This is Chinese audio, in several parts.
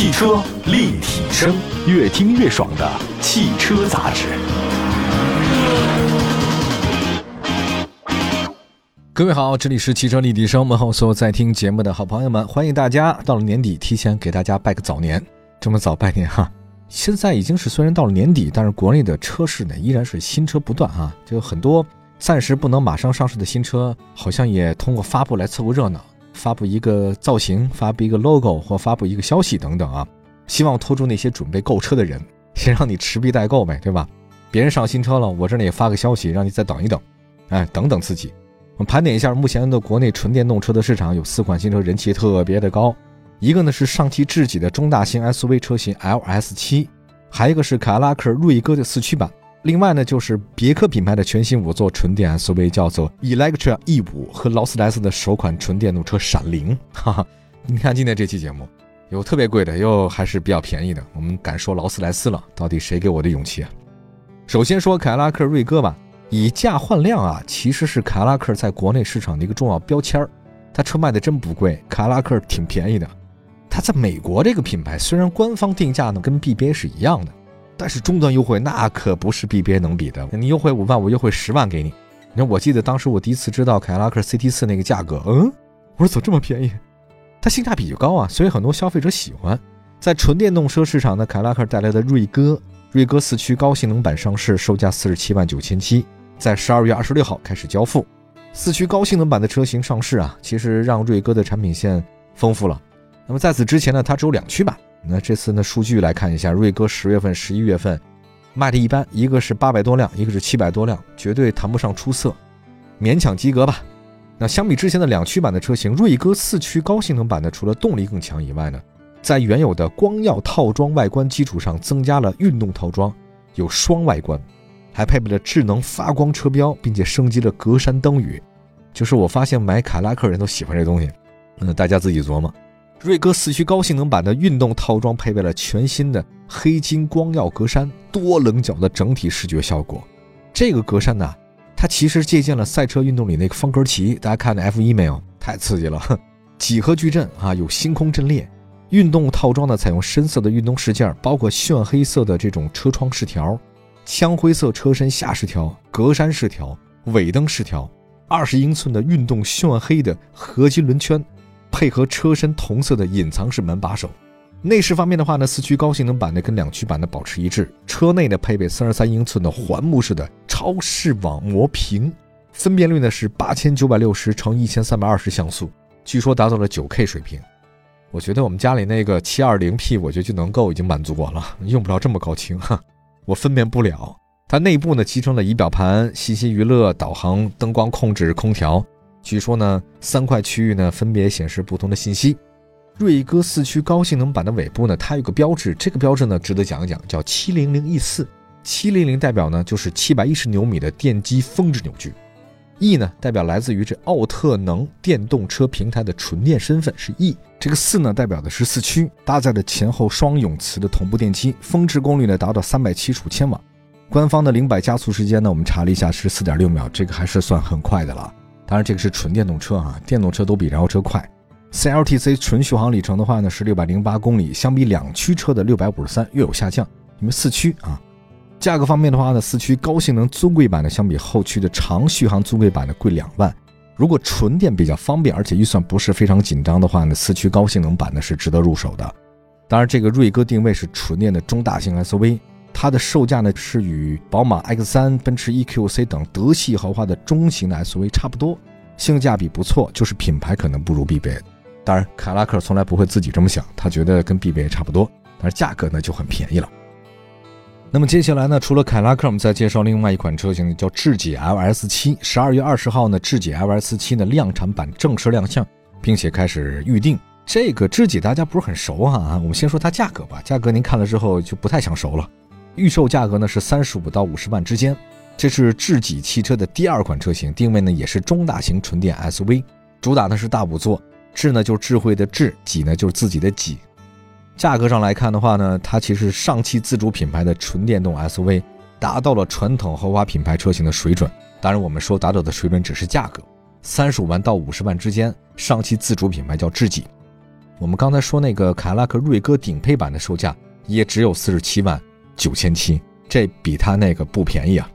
汽车立体声，越听越爽的汽车杂志。各位好，这里是汽车立体声，问候所有在听节目的好朋友们，欢迎大家到了年底，提前给大家拜个早年。这么早拜年哈？现在已经是虽然到了年底，但是国内的车市呢依然是新车不断啊，就很多暂时不能马上上市的新车，好像也通过发布来凑个热闹。发布一个造型，发布一个 logo 或发布一个消息等等啊，希望拖住那些准备购车的人，先让你持币待购呗，对吧？别人上新车了，我这里也发个消息，让你再等一等，哎，等等自己。我们盘点一下目前的国内纯电动车的市场，有四款新车人气特别的高，一个呢是上汽智己的中大型 SUV 车型 LS7，还一个是凯迪拉克锐哥的四驱版。另外呢，就是别克品牌的全新五座纯电 SUV，叫做 Electra E5 和劳斯莱斯的首款纯电动车闪灵。哈哈，你看今天这期节目，有特别贵的，又还是比较便宜的。我们敢说劳斯莱斯了，到底谁给我的勇气啊？首先说凯迪拉克锐哥吧，以价换量啊，其实是凯迪拉克在国内市场的一个重要标签儿。它车卖的真不贵，凯迪拉克挺便宜的。它在美国这个品牌，虽然官方定价呢跟 BBA 是一样的。但是终端优惠那可不是 BBA 能比的，你优惠五万，我优惠十万给你。你看，我记得当时我第一次知道凯迪拉克 CT 四那个价格，嗯，我说怎么这么便宜？它性价比就高啊，所以很多消费者喜欢。在纯电动车市场呢，凯迪拉克带来的锐哥，锐哥四驱高性能版上市，售价四十七万九千七，在十二月二十六号开始交付。四驱高性能版的车型上市啊，其实让锐哥的产品线丰富了。那么在此之前呢，它只有两驱版。那这次呢，数据来看一下，锐哥十月份、十一月份卖的一般，一个是八百多辆，一个是七百多辆，绝对谈不上出色，勉强及格吧。那相比之前的两驱版的车型，锐哥四驱高性能版的除了动力更强以外呢，在原有的光耀套装外观基础上增加了运动套装，有双外观，还配备了智能发光车标，并且升级了格栅灯语。就是我发现买凯拉克人都喜欢这东西，嗯，大家自己琢磨。锐哥四驱高性能版的运动套装配备了全新的黑金光耀格栅，多棱角的整体视觉效果。这个格栅呢，它其实借鉴了赛车运动里那个方格旗，大家看那 F1 没有？太刺激了！几何矩阵啊，有星空阵列。运动套装呢，采用深色的运动饰件，包括炫黑色的这种车窗饰条、枪灰色车身下饰条、格栅饰条、尾灯饰条，二十英寸的运动炫黑的合金轮圈。配合车身同色的隐藏式门把手，内饰方面的话呢，四驱高性能版的跟两驱版的保持一致。车内呢配备三十三英寸的环幕式的超视网膜屏，分辨率呢是八千九百六十乘一千三百二十像素，据说达到了九 K 水平。我觉得我们家里那个七二零 P，我觉得就能够已经满足我了，用不了这么高清哈，我分辨不了。它内部呢集成了仪表盘、信息娱乐、导航、灯光控制、空调。据说呢，三块区域呢分别显示不同的信息。锐哥四驱高性能版的尾部呢，它有个标志，这个标志呢值得讲一讲，叫七零零 E 四。七零零代表呢就是七百一十牛米的电机峰值扭矩，E 呢代表来自于这奥特能电动车平台的纯电身份是 E。这个四呢代表的是四驱，搭载的前后双永磁的同步电机，峰值功率呢达到三百七十五千瓦。官方的零百加速时间呢，我们查了一下是四点六秒，这个还是算很快的了。当然，这个是纯电动车啊，电动车都比燃油车快。CLTC 纯续航里程的话呢是六百零八公里，相比两驱车的六百五十三略有下降。因为四驱啊，价格方面的话呢，四驱高性能尊贵版呢相比后驱的长续航尊贵版呢贵两万。如果纯电比较方便，而且预算不是非常紧张的话呢，四驱高性能版呢是值得入手的。当然，这个锐哥定位是纯电的中大型 SUV。它的售价呢是与宝马 X3、奔驰 EQC 等德系豪华的中型的 SUV 差不多，性价比不错，就是品牌可能不如 BBA。当然，凯拉克从来不会自己这么想，他觉得跟 BBA 差不多，但是价格呢就很便宜了。那么接下来呢，除了凯拉克，我们再介绍另外一款车型，叫智己 LS7。十二月二十号呢，智己 LS7 的量产版正式亮相，并且开始预定。这个智己大家不是很熟啊，我们先说它价格吧，价格您看了之后就不太想熟了。预售价格呢是三十五到五十万之间，这是智己汽车的第二款车型，定位呢也是中大型纯电 SUV，主打的是大五座，智呢就是智慧的智，己呢就是自己的己。价格上来看的话呢，它其实上汽自主品牌的纯电动 SUV，达到了传统豪华品牌车型的水准。当然，我们说达到的水准只是价格，三十五万到五十万之间，上汽自主品牌叫智己。我们刚才说那个凯迪拉克锐歌顶配版的售价也只有四十七万九千七，这比它那个不便宜啊。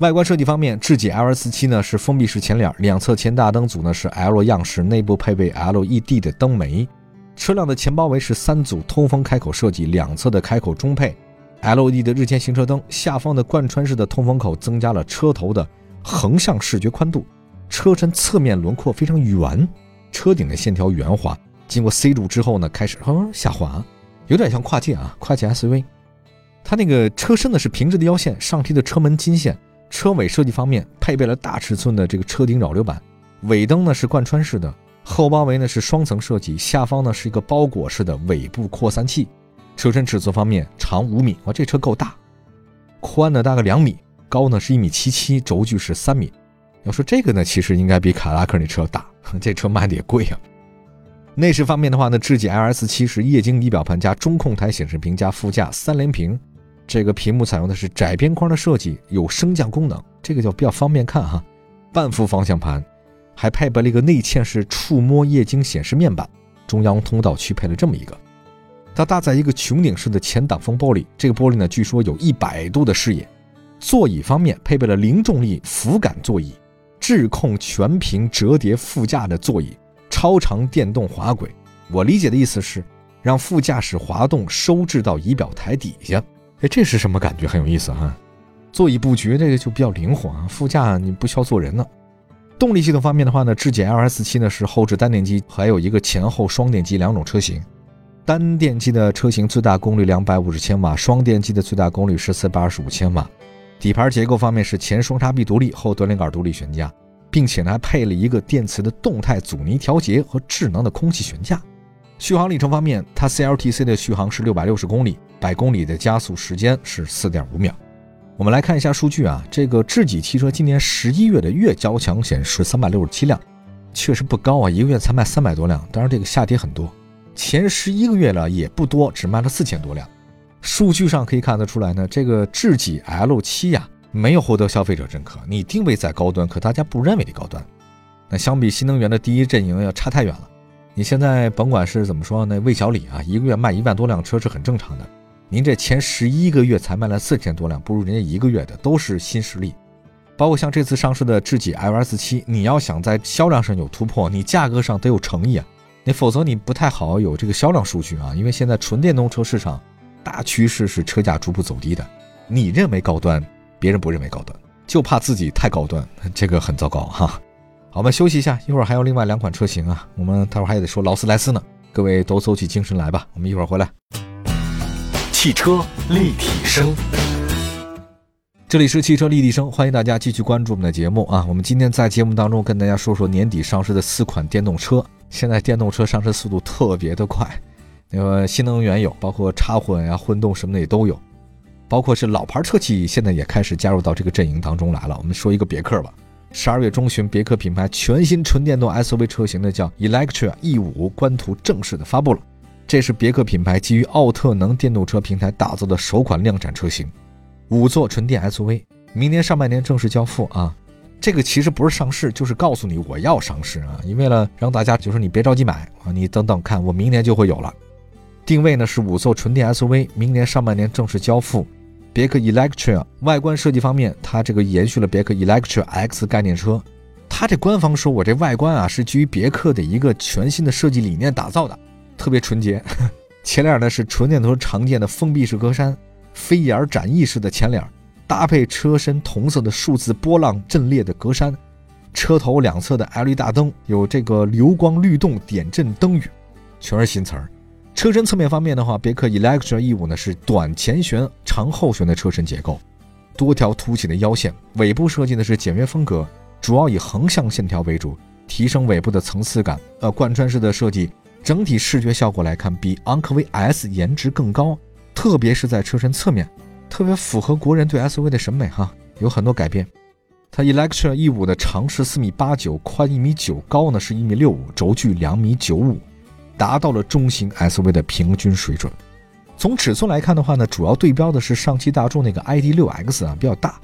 外观设计方面，智己 L 四七呢是封闭式前脸，两侧前大灯组呢是 L 样式，内部配备 LED 的灯眉。车辆的前包围是三组通风开口设计，两侧的开口中配 LED 的日间行车灯，下方的贯穿式的通风口增加了车头的横向视觉宽度。车身侧面轮廓非常圆，车顶的线条圆滑，经过 C 柱之后呢，开始嗯下滑，有点像跨界啊，跨界 SUV。它那个车身呢是平直的腰线，上提的车门金线。车尾设计方面，配备了大尺寸的这个车顶扰流板，尾灯呢是贯穿式的，后包围呢是双层设计，下方呢是一个包裹式的尾部扩散器。车身尺寸方面，长五米，哇，这车够大，宽呢大概两米，高呢是一米七七，轴距是三米。要说这个呢，其实应该比卡拉克那车大，这车卖的也贵啊。内饰方面的话呢，智己 LS7 是液晶仪表盘加中控台显示屏加副驾三连屏。这个屏幕采用的是窄边框的设计，有升降功能，这个就比较方便看哈。半幅方向盘，还配备了一个内嵌式触摸液晶显示面板，中央通道区配了这么一个。它搭载一个穹顶式的前挡风玻璃，这个玻璃呢，据说有一百度的视野。座椅方面配备了零重力扶感座椅，智控全屏折叠副驾的座椅，超长电动滑轨。我理解的意思是，让副驾驶滑动收至到仪表台底下。哎，这是什么感觉？很有意思哈。座椅布局这个就比较灵活啊。副驾你不需要坐人呢。动力系统方面的话呢，智己 LS7 呢是后置单电机，还有一个前后双电机两种车型。单电机的车型最大功率两百五十千瓦，双电机的最大功率是四百二十五千瓦。底盘结构方面是前双叉臂独立，后多连杆独立悬架，并且呢还配了一个电磁的动态阻尼调节和智能的空气悬架。续航里程方面，它 CLTC 的续航是六百六十公里。百公里的加速时间是四点五秒。我们来看一下数据啊，这个智己汽车今年十一月的月交强险是三百六十七辆，确实不高啊，一个月才卖三百多辆。当然这个下跌很多，前十一个月呢也不多，只卖了四千多辆。数据上可以看得出来呢，这个智己 L 七呀没有获得消费者认可。你定位在高端，可大家不认为你高端。那相比新能源的第一阵营要差太远了。你现在甭管是怎么说呢，魏小李啊，一个月卖一万多辆车是很正常的。您这前十一个月才卖了四千多辆，不如人家一个月的，都是新势力。包括像这次上市的智己 LS7，你要想在销量上有突破，你价格上得有诚意啊，你否则你不太好有这个销量数据啊。因为现在纯电动车市场大趋势是车价逐步走低的，你认为高端，别人不认为高端，就怕自己太高端，这个很糟糕哈。好，我们休息一下，一会儿还有另外两款车型啊，我们待会儿还得说劳斯莱斯呢，各位都走起精神来吧，我们一会儿回来。汽车立体声，这里是汽车立体声，欢迎大家继续关注我们的节目啊！我们今天在节目当中跟大家说说年底上市的四款电动车。现在电动车上市速度特别的快，那个新能源有，包括插混呀、混动什么的也都有，包括是老牌车企现在也开始加入到这个阵营当中来了。我们说一个别克吧，十二月中旬，别克品牌全新纯电动 SUV 车型的叫 Electra E5 官图正式的发布了。这是别克品牌基于奥特能电动车平台打造的首款量产车型，五座纯电 SUV，明年上半年正式交付啊！这个其实不是上市，就是告诉你我要上市啊！因为了让大家就是你别着急买啊，你等等看，我明年就会有了。定位呢是五座纯电 SUV，明年上半年正式交付。别克 Electra 外观设计方面，它这个延续了别克 Electra X 概念车，它这官方说我这外观啊是基于别克的一个全新的设计理念打造的。特别纯洁，前脸呢是纯电动车常见的封闭式格栅，飞檐展翼式的前脸，搭配车身同色的数字波浪阵列的格栅，车头两侧的 LED 大灯有这个流光律动点阵灯语，全是新词儿。车身侧面方面的话，别克 Electra E5 呢是短前悬、长后悬的车身结构，多条凸起的腰线，尾部设计的是简约风格，主要以横向线条为主，提升尾部的层次感。呃，贯穿式的设计。整体视觉效果来看，比昂科威 S 颜值更高，特别是在车身侧面，特别符合国人对 SUV 的审美哈，有很多改变。它 Electra E5 的长是四米八九，宽一米九，高呢是一米六五，轴距两米九五，达到了中型 SUV 的平均水准。从尺寸来看的话呢，主要对标的是上汽大众那个 ID.6X 啊，比较大。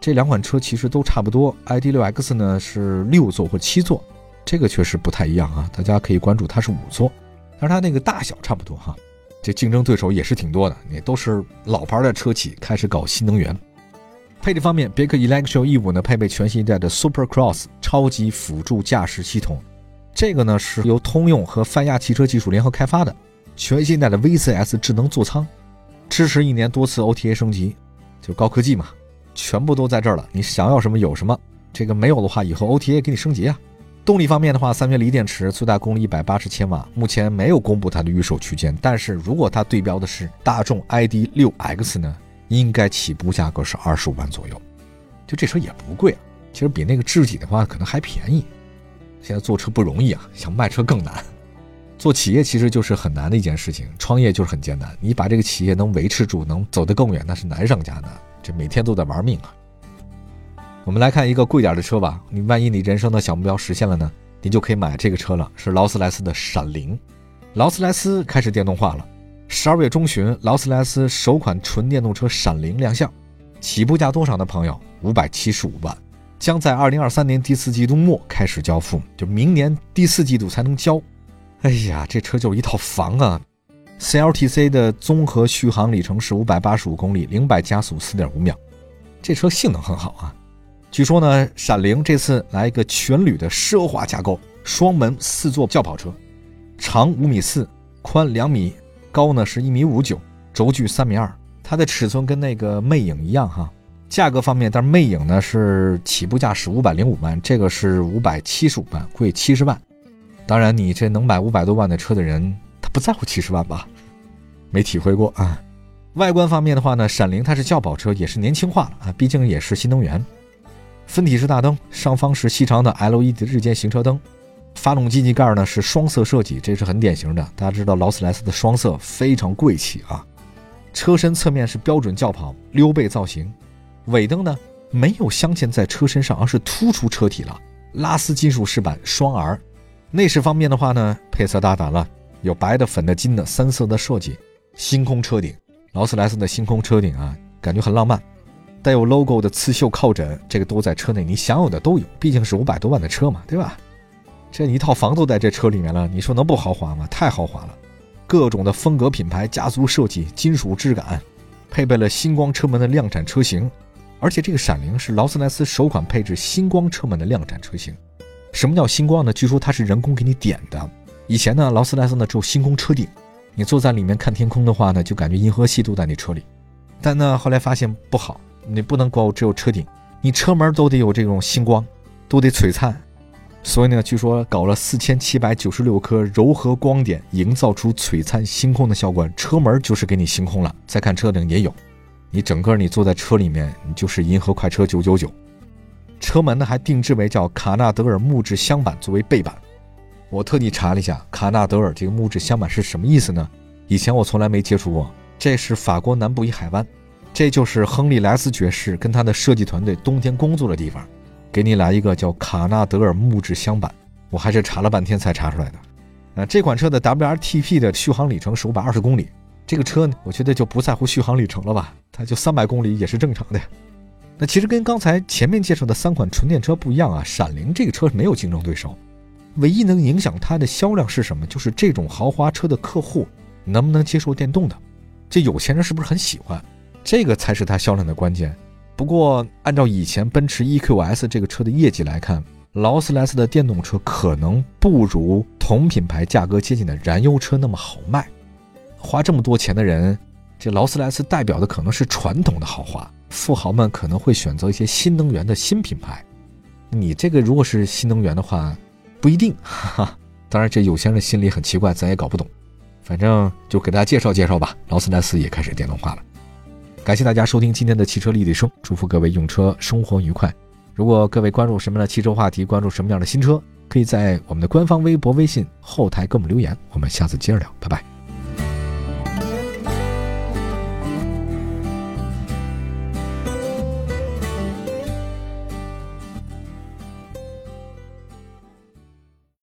这两款车其实都差不多，ID.6X 呢是六座或七座。这个确实不太一样啊，大家可以关注它是五座，但是它那个大小差不多哈。这竞争对手也是挺多的，也都是老牌的车企开始搞新能源。配置方面，别克 Electro E5 呢配备全新一代的 Super Cross 超级辅助驾驶系统，这个呢是由通用和泛亚汽车技术联合开发的全新一代的 VCS 智能座舱，支持一年多次 OTA 升级，就高科技嘛，全部都在这儿了。你想要什么有什么，这个没有的话，以后 OTA 给你升级啊。动力方面的话，三元锂电池，最大功率一百八十千瓦，目前没有公布它的预售区间。但是如果它对标的是大众 ID 六 X 呢，应该起步价格是二十五万左右。就这车也不贵啊，其实比那个智己的话可能还便宜。现在做车不容易啊，想卖车更难。做企业其实就是很难的一件事情，创业就是很艰难。你把这个企业能维持住，能走得更远，那是难上加难。这每天都在玩命啊。我们来看一个贵点的车吧。你万一你人生的小目标实现了呢？你就可以买这个车了，是劳斯莱斯的闪灵。劳斯莱斯开始电动化了。十二月中旬，劳斯莱斯首款纯电动车闪灵亮相，起步价多少呢？朋友，五百七十五万，将在二零二三年第四季度末开始交付，就明年第四季度才能交。哎呀，这车就是一套房啊！CLTC 的综合续航里程是五百八十五公里，零百加速四点五秒，这车性能很好啊。据说呢，闪灵这次来一个全铝的奢华架构，双门四座轿跑车，长五米四，宽两米，高呢是一米五九，轴距三米二。它的尺寸跟那个魅影一样哈。价格方面，但是魅影呢是起步价是五百零五万，这个是五百七十五万，贵七十万。当然，你这能买五百多万的车的人，他不在乎七十万吧？没体会过啊。外观方面的话呢，闪灵它是轿跑车，也是年轻化了啊，毕竟也是新能源。分体式大灯，上方是细长的 LED 日间行车灯，发动机机盖呢是双色设计，这是很典型的。大家知道劳斯莱斯的双色非常贵气啊。车身侧面是标准轿跑溜背造型，尾灯呢没有镶嵌在车身上，而是突出车体了，拉丝金属饰板双 R。内饰方面的话呢，配色大胆了，有白的、粉的、金的三色的设计，星空车顶，劳斯莱斯的星空车顶啊，感觉很浪漫。带有 logo 的刺绣靠枕，这个都在车内，你想有的都有，毕竟是五百多万的车嘛，对吧？这一套房都在这车里面了，你说能不豪华吗？太豪华了，各种的风格品牌、家族设计、金属质感，配备了星光车门的量产车型，而且这个闪灵是劳斯莱斯首款配置星光车门的量产车型。什么叫星光呢？据说它是人工给你点的。以前呢，劳斯莱斯呢只有星空车顶，你坐在里面看天空的话呢，就感觉银河系都在你车里。但呢，后来发现不好。你不能光只有车顶，你车门都得有这种星光，都得璀璨。所以呢，据说搞了四千七百九十六颗柔和光点，营造出璀璨星空的效果。车门就是给你星空了。再看车顶也有，你整个你坐在车里面，你就是银河快车九九九。车门呢还定制为叫卡纳德尔木质镶板作为背板。我特地查了一下，卡纳德尔这个木质镶板是什么意思呢？以前我从来没接触过。这是法国南部一海湾。这就是亨利·莱斯爵士跟他的设计团队冬天工作的地方，给你来一个叫卡纳德尔木质镶板，我还是查了半天才查出来的。啊，这款车的 WRTP 的续航里程是五百二十公里，这个车呢，我觉得就不在乎续航里程了吧，它就三百公里也是正常的。那其实跟刚才前面介绍的三款纯电车不一样啊，闪灵这个车没有竞争对手，唯一能影响它的销量是什么？就是这种豪华车的客户能不能接受电动的，这有钱人是不是很喜欢？这个才是它销量的关键。不过，按照以前奔驰 EQS 这个车的业绩来看，劳斯莱斯的电动车可能不如同品牌价格接近的燃油车那么好卖。花这么多钱的人，这劳斯莱斯代表的可能是传统的豪华，富豪们可能会选择一些新能源的新品牌。你这个如果是新能源的话，不一定。哈哈。当然，这有钱人心里很奇怪，咱也搞不懂。反正就给大家介绍介绍吧。劳斯莱斯也开始电动化了。感谢大家收听今天的汽车立体声，祝福各位用车生活愉快。如果各位关注什么样的汽车话题，关注什么样的新车，可以在我们的官方微博、微信后台给我们留言。我们下次接着聊，拜拜。